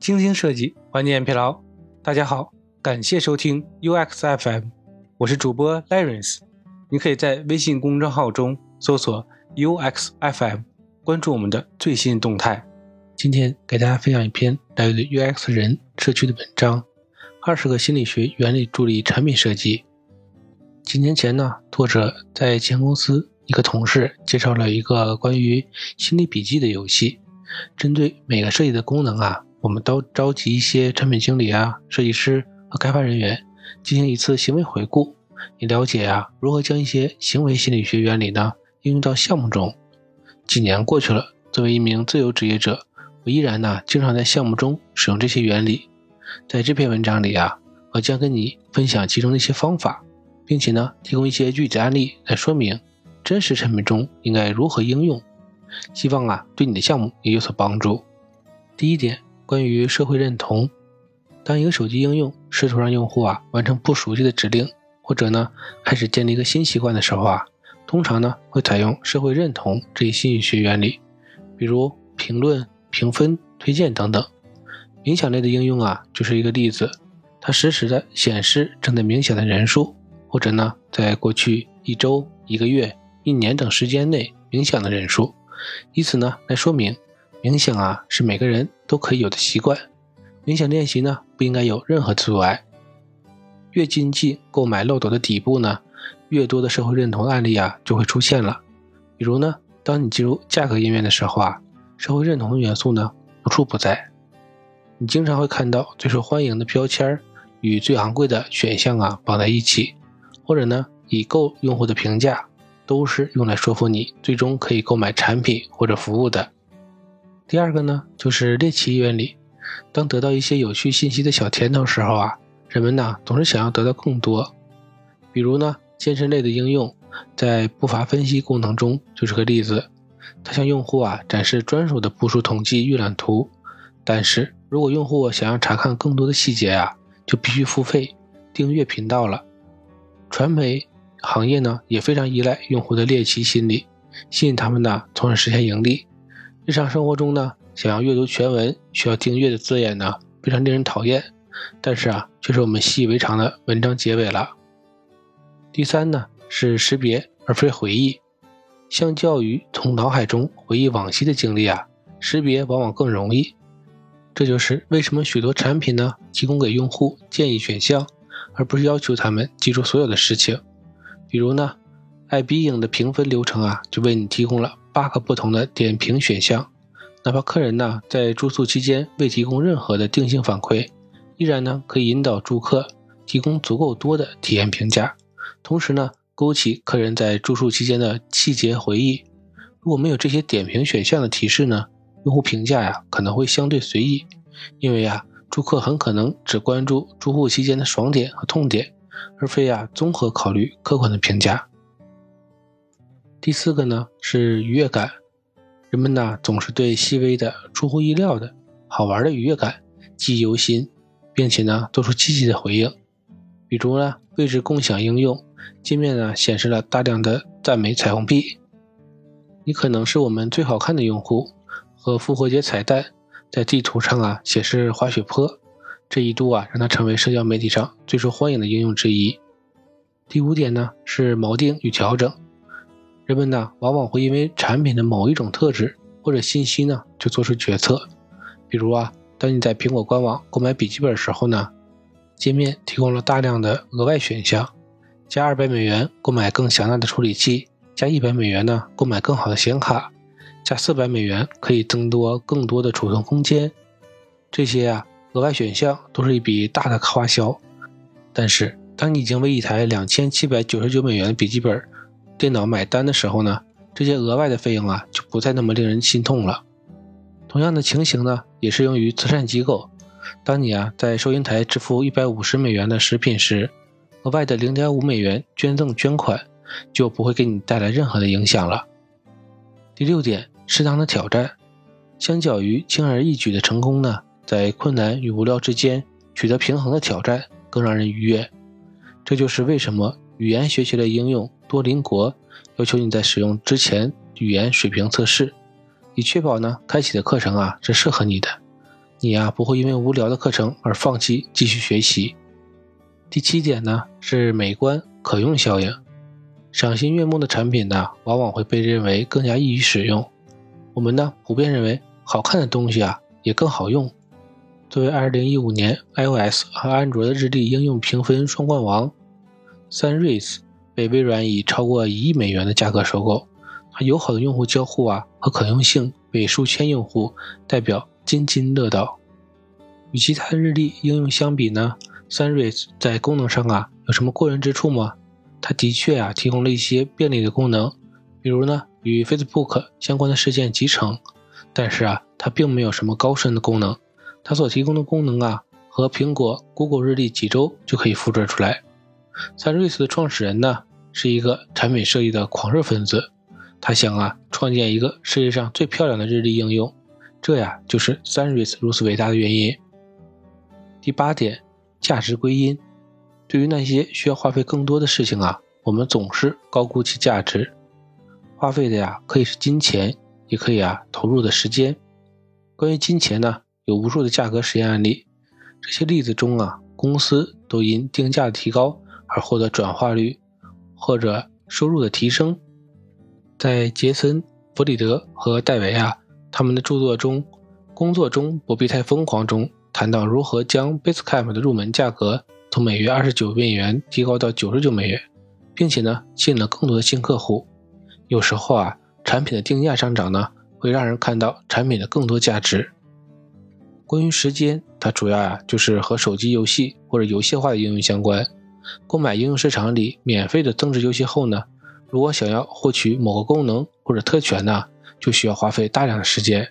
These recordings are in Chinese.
精心设计，缓解疲劳。大家好，感谢收听 UXFM，我是主播 Lawrence。你可以在微信公众号中搜索 UXFM，关注我们的最新动态。今天给大家分享一篇来自 UX 人社区的文章：二十个心理学原理助力产品设计。几年前呢，作者在前公司一个同事介绍了一个关于心理笔记的游戏，针对每个设计的功能啊。我们都召集一些产品经理啊、设计师和开发人员进行一次行为回顾，以了解啊如何将一些行为心理学原理呢应用到项目中。几年过去了，作为一名自由职业者，我依然呢经常在项目中使用这些原理。在这篇文章里啊，我将跟你分享其中的一些方法，并且呢提供一些具体案例来说明真实产品中应该如何应用，希望啊对你的项目也有所帮助。第一点。关于社会认同，当一个手机应用试图让用户啊完成不熟悉的指令，或者呢开始建立一个新习惯的时候啊，通常呢会采用社会认同这一心理学原理，比如评论、评分、推荐等等。冥想类的应用啊就是一个例子，它实时的显示正在冥想的人数，或者呢在过去一周、一个月、一年等时间内冥想的人数，以此呢来说明。冥想啊，是每个人都可以有的习惯。冥想练习呢，不应该有任何阻碍。越接近购买漏斗的底部呢，越多的社会认同案例啊就会出现了。比如呢，当你进入价格页面的时候啊，社会认同的元素呢无处不在。你经常会看到最受欢迎的标签与最昂贵的选项啊绑在一起，或者呢，已购用户的评价都是用来说服你最终可以购买产品或者服务的。第二个呢，就是猎奇原理。当得到一些有趣信息的小甜头时候啊，人们呢总是想要得到更多。比如呢，健身类的应用在步伐分析功能中就是个例子。它向用户啊展示专属的步数统计预览图。但是如果用户想要查看更多的细节啊，就必须付费订阅频道了。传媒行业呢也非常依赖用户的猎奇心理，吸引他们呢，从而实现盈利。日常生活中呢，想要阅读全文需要订阅的字眼呢，非常令人讨厌。但是啊，却是我们习以为常的文章结尾了。第三呢，是识别而非回忆。相较于从脑海中回忆往昔的经历啊，识别往往更容易。这就是为什么许多产品呢，提供给用户建议选项，而不是要求他们记住所有的事情。比如呢，爱彼影的评分流程啊，就为你提供了。八个不同的点评选项，哪怕客人呢在住宿期间未提供任何的定性反馈，依然呢可以引导住客提供足够多的体验评价，同时呢勾起客人在住宿期间的细节回忆。如果没有这些点评选项的提示呢，用户评价呀可能会相对随意，因为呀住客很可能只关注住户期间的爽点和痛点，而非呀综合考虑客观的评价。第四个呢是愉悦感，人们呢总是对细微的、出乎意料的好玩的愉悦感记忆犹新，并且呢做出积极的回应。比如呢位置共享应用界面呢显示了大量的赞美彩虹屁，你可能是我们最好看的用户，和复活节彩蛋在地图上啊显示滑雪坡，这一度啊让它成为社交媒体上最受欢迎的应用之一。第五点呢是锚定与调整。人们呢，往往会因为产品的某一种特质或者信息呢，就做出决策。比如啊，当你在苹果官网购买笔记本时候呢，界面提供了大量的额外选项：加二百美元购买更强大的处理器，加一百美元呢购买更好的显卡，加四百美元可以增多更多的储存空间。这些啊，额外选项都是一笔大的花销。但是，当你已经为一台两千七百九十九美元的笔记本，电脑买单的时候呢，这些额外的费用啊就不再那么令人心痛了。同样的情形呢，也适用于慈善机构。当你啊在收银台支付一百五十美元的食品时，额外的零点五美元捐赠捐款就不会给你带来任何的影响了。第六点，适当的挑战，相较于轻而易举的成功呢，在困难与无聊之间取得平衡的挑战更让人愉悦。这就是为什么。语言学习类应用多邻国要求你在使用之前语言水平测试，以确保呢开启的课程啊是适合你的。你呀不会因为无聊的课程而放弃继续学习。第七点呢是美观可用效应，赏心悦目的产品呢往往会被认为更加易于使用。我们呢普遍认为好看的东西啊也更好用。作为2015年 iOS 和安卓的日历应用评分双冠王，Sunrise 被微软以超过一亿美元的价格收购。它友好的用户交互啊和可用性被数千用户代表津津乐道。与其他日历应用相比呢，Sunrise 在功能上啊有什么过人之处吗？它的确啊提供了一些便利的功能，比如呢与 Facebook 相关的事件集成，但是啊它并没有什么高深的功能。它所提供的功能啊，和苹果、Google 日历几周就可以复制出来。Sunrise 的创始人呢，是一个产品设计的狂热分子，他想啊，创建一个世界上最漂亮的日历应用，这呀，就是 Sunrise 如此伟大的原因。第八点，价值归因。对于那些需要花费更多的事情啊，我们总是高估其价值。花费的呀，可以是金钱，也可以啊，投入的时间。关于金钱呢？有无数的价格实验案例，这些例子中啊，公司都因定价的提高而获得转化率或者收入的提升。在杰森·弗里德和戴维亚他们的著作中，《工作中不必太疯狂》中谈到如何将 Basecamp 的入门价格从每月二十九美元提高到九十九美元，并且呢吸引了更多的新客户。有时候啊，产品的定价上涨呢，会让人看到产品的更多价值。关于时间，它主要呀就是和手机游戏或者游戏化的应用相关。购买应用市场里免费的增值游戏后呢，如果想要获取某个功能或者特权呢，就需要花费大量的时间。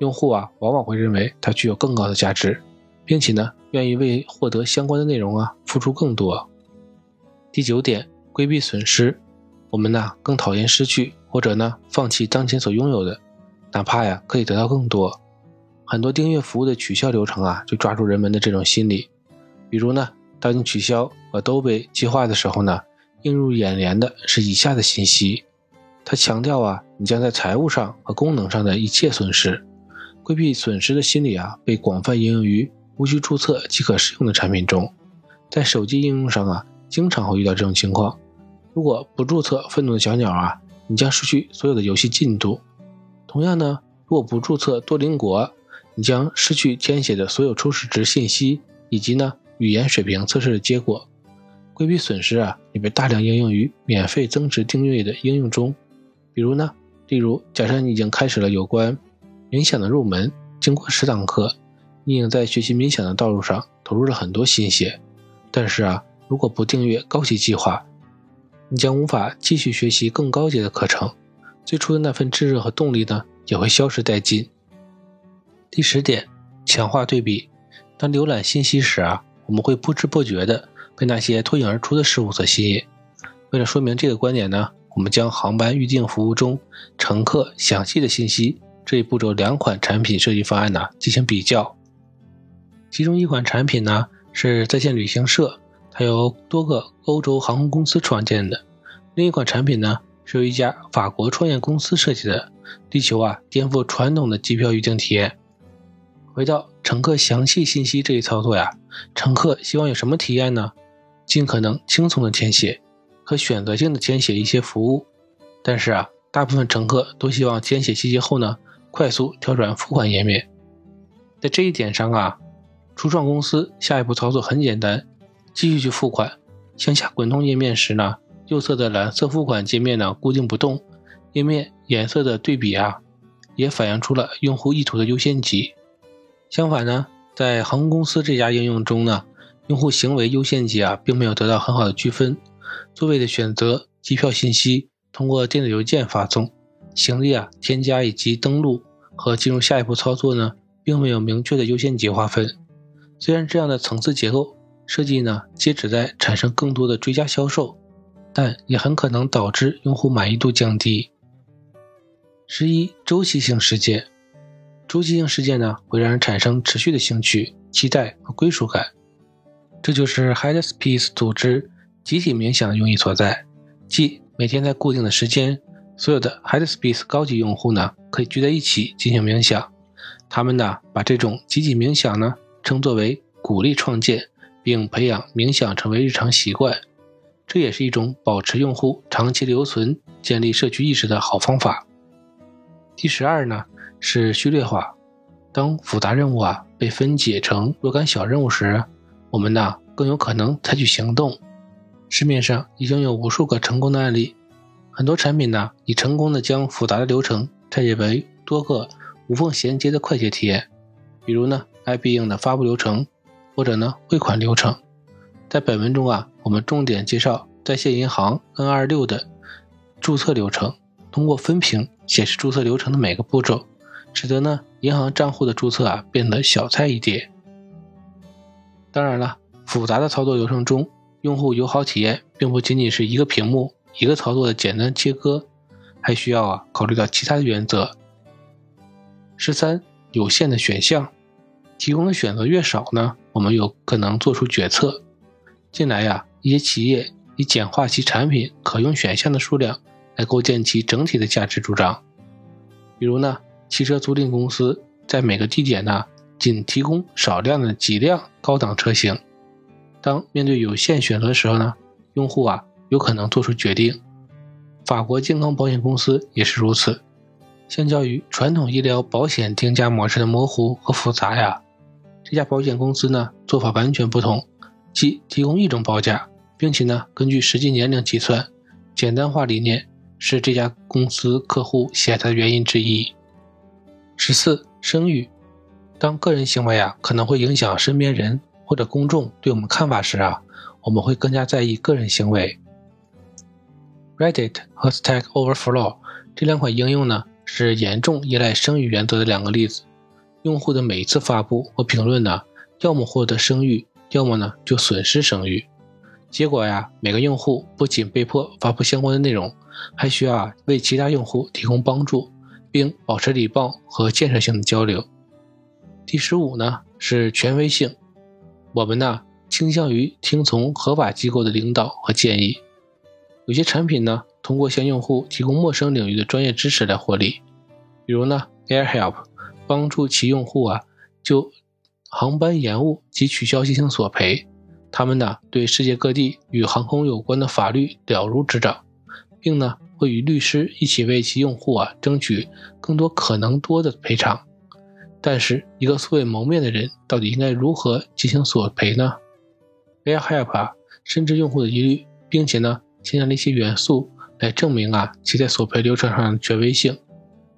用户啊往往会认为它具有更高的价值，并且呢愿意为获得相关的内容啊付出更多。第九点，规避损失。我们呢更讨厌失去或者呢放弃当前所拥有的，哪怕呀可以得到更多。很多订阅服务的取消流程啊，就抓住人们的这种心理。比如呢，当你取消 Adobe 计划的时候呢，映入眼帘的是以下的信息。它强调啊，你将在财务上和功能上的一切损失。规避损失的心理啊，被广泛应用于无需注册即可使用的产品中。在手机应用上啊，经常会遇到这种情况。如果不注册愤怒的小鸟啊，你将失去所有的游戏进度。同样呢，如果不注册多邻国，你将失去填写的所有初始值信息，以及呢语言水平测试的结果。规避损失啊，也被大量应用于免费增值订阅的应用中。比如呢，例如假设你已经开始了有关冥想的入门，经过十堂课，你已经在学习冥想的道路上投入了很多心血。但是啊，如果不订阅高级计划，你将无法继续学习更高阶的课程，最初的那份炙热和动力呢，也会消失殆尽。第十点，强化对比。当浏览信息时啊，我们会不知不觉地被那些脱颖而出的事物所吸引。为了说明这个观点呢，我们将航班预订服务中乘客详细的信息这一步骤两款产品设计方案呢进行比较。其中一款产品呢是在线旅行社，它由多个欧洲航空公司创建的；另一款产品呢是由一家法国创业公司设计的，力求啊颠覆传统的机票预订体验。回到乘客详细信息这一操作呀，乘客希望有什么体验呢？尽可能轻松的填写，可选择性的填写一些服务。但是啊，大部分乘客都希望填写细节后呢，快速跳转付款页面。在这一点上啊，初创公司下一步操作很简单，继续去付款。向下滚动页面时呢，右侧的蓝色付款界面呢固定不动，页面颜色的对比啊，也反映出了用户意图的优先级。相反呢，在航空公司这家应用中呢，用户行为优先级啊，并没有得到很好的区分。座位的选择、机票信息通过电子邮件发送、行李啊添加以及登录和进入下一步操作呢，并没有明确的优先级划分。虽然这样的层次结构设计呢，皆旨在产生更多的追加销售，但也很可能导致用户满意度降低。十一周期性事件。周期性事件呢，会让人产生持续的兴趣、期待和归属感。这就是 Headspace 组织集体冥想的用意所在，即每天在固定的时间，所有的 Headspace 高级用户呢，可以聚在一起进行冥想，他们呢把这种集体冥想呢称作为鼓励创建并培养冥想成为日常习惯，这也是一种保持用户长期留存、建立社区意识的好方法。第十二呢是序列化，当复杂任务啊被分解成若干小任务时，我们呢更有可能采取行动。市面上已经有无数个成功的案例，很多产品呢已成功的将复杂的流程拆解为多个无缝衔接的快捷体验，比如呢 IP 应的发布流程，或者呢汇款流程。在本文中啊，我们重点介绍在线银行 N26 的注册流程，通过分屏显示注册流程的每个步骤，使得呢银行账户的注册啊变得小菜一碟。当然了，复杂的操作流程中。用户友好体验并不仅仅是一个屏幕、一个操作的简单切割，还需要啊考虑到其他的原则。十三，有限的选项，提供的选择越少呢，我们有可能做出决策。近来呀，一些企业以简化其产品可用选项的数量来构建其整体的价值主张。比如呢，汽车租赁公司在每个地点呢，仅提供少量的几辆高档车型。当面对有限选择的时候呢，用户啊有可能做出决定。法国健康保险公司也是如此。相较于传统医疗保险定价模式的模糊和复杂呀，这家保险公司呢做法完全不同，即提供一种报价，并且呢根据实际年龄计算。简单化理念是这家公司客户喜爱它的原因之一。十四，声誉。当个人行为啊可能会影响身边人。或者公众对我们看法时啊，我们会更加在意个人行为。Reddit 和 Stack Overflow 这两款应用呢，是严重依赖声誉原则的两个例子。用户的每一次发布或评论呢，要么获得声誉，要么呢就损失声誉。结果呀，每个用户不仅被迫发布相关的内容，还需要为其他用户提供帮助，并保持礼貌和建设性的交流。第十五呢是权威性。我们呢倾向于听从合法机构的领导和建议。有些产品呢通过向用户提供陌生领域的专业知识来获利，比如呢 AirHelp 帮助其用户啊就航班延误及取消进行索赔。他们呢对世界各地与航空有关的法律了如指掌，并呢会与律师一起为其用户啊争取更多可能多的赔偿。但是，一个素未谋面的人到底应该如何进行索赔呢？AirHelp 啊，深知用户的疑虑，并且呢，添加了一些元素来证明啊其在索赔流程上的权威性，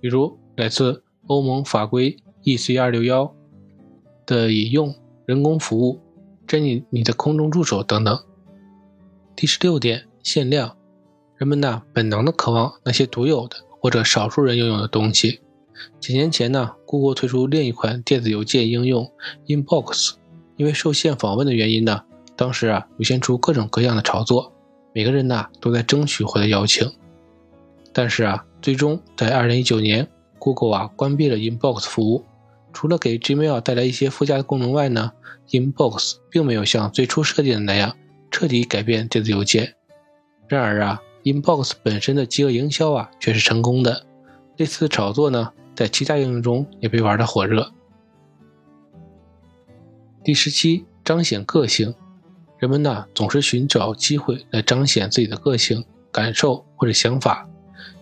比如来自欧盟法规 EC 二六幺的引用、人工服务、珍妮你的空中助手等等。第十六点，限量，人们呢本能的渴望那些独有的或者少数人拥有的东西。几年前呢，Google 推出另一款电子邮件应用 Inbox，因为受限访问的原因呢，当时啊涌现出各种各样的炒作，每个人呢都在争取获得邀请。但是啊，最终在2019年，Google 啊关闭了 Inbox 服务。除了给 Gmail 带来一些附加的功能外呢，Inbox 并没有像最初设计的那样彻底改变电子邮件。然而啊，Inbox 本身的饥饿营销啊却是成功的。类似的炒作呢？在其他应用中也被玩得火热。第十七，彰显个性。人们呢总是寻找机会来彰显自己的个性、感受或者想法，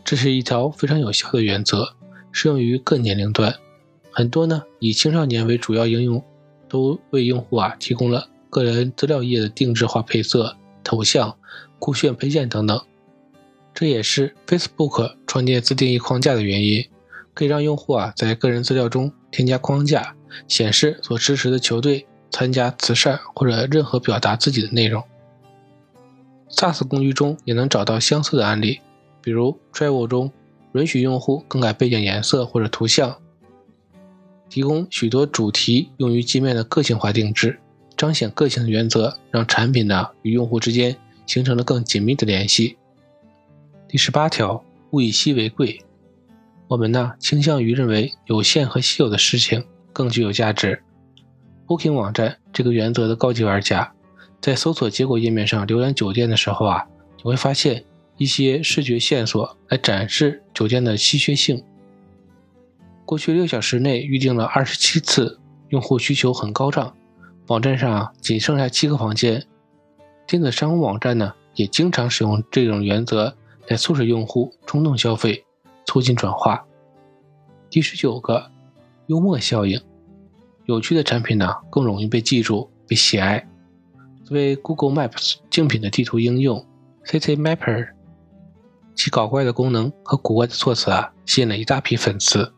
这是一条非常有效的原则，适用于各年龄段。很多呢以青少年为主要应用，都为用户啊提供了个人资料页的定制化配色、头像、酷炫配件等等。这也是 Facebook 创建自定义框架的原因。可以让用户啊在个人资料中添加框架，显示所支持的球队、参加慈善或者任何表达自己的内容。SaaS 工具中也能找到相似的案例，比如 Travel 中允许用户更改背景颜色或者图像，提供许多主题用于界面的个性化定制，彰显个性的原则，让产品呢与用户之间形成了更紧密的联系。第十八条，物以稀为贵。我们呢倾向于认为有限和稀有的事情更具有价值。Booking 网站这个原则的高级玩家，在搜索结果页面上浏览酒店的时候啊，你会发现一些视觉线索来展示酒店的稀缺性。过去六小时内预订了二十七次，用户需求很高涨，网站上仅剩下七个房间。电子商务网站呢，也经常使用这种原则来促使用户冲动消费，促进转化。第十九个，幽默效应，有趣的产品呢更容易被记住、被喜爱。作为 Google Maps 竞品的地图应用，City Mapper，其搞怪的功能和古怪的措辞啊，吸引了一大批粉丝。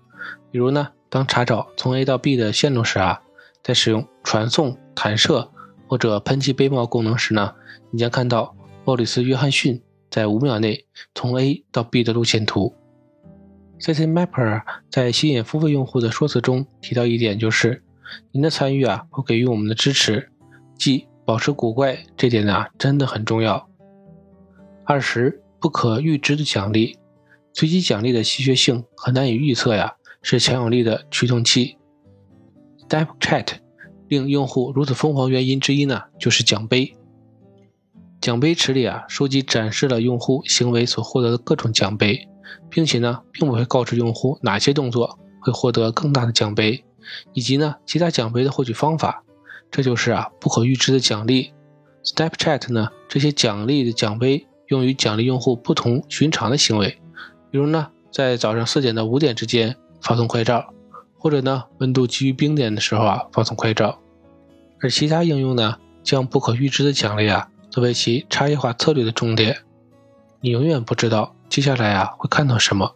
比如呢，当查找从 A 到 B 的线路时啊，在使用传送、弹射或者喷气背帽功能时呢，你将看到鲍里斯·约翰逊在五秒内从 A 到 B 的路线图。CC Mapper 在吸引付费用户的说辞中提到一点，就是您的参与啊，会给予我们的支持，即。保持古怪这点呢，真的很重要。二十不可预知的奖励，随机奖励的稀缺性和难以预测呀，是强有力的驱动器。Snapchat 令用户如此疯狂原因之一呢，就是奖杯。奖杯池里啊，收集展示了用户行为所获得的各种奖杯，并且呢，并不会告知用户哪些动作会获得更大的奖杯，以及呢，其他奖杯的获取方法。这就是啊不可预知的奖励。Snapchat 呢，这些奖励的奖杯用于奖励用户不同寻常的行为，比如呢，在早上四点到五点之间发送快照，或者呢，温度低于冰点的时候啊发送快照。而其他应用呢，将不可预知的奖励啊作为其差异化策略的重点。你永远不知道接下来啊会看到什么。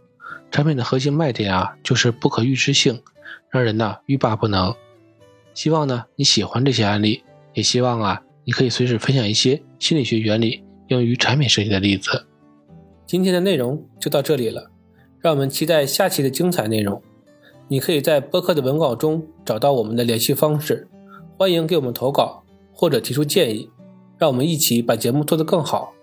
产品的核心卖点啊就是不可预知性，让人呢欲罢不能。希望呢你喜欢这些案例，也希望啊你可以随时分享一些心理学原理用于产品设计的例子。今天的内容就到这里了，让我们期待下期的精彩内容。你可以在播客的文稿中找到我们的联系方式，欢迎给我们投稿或者提出建议，让我们一起把节目做得更好。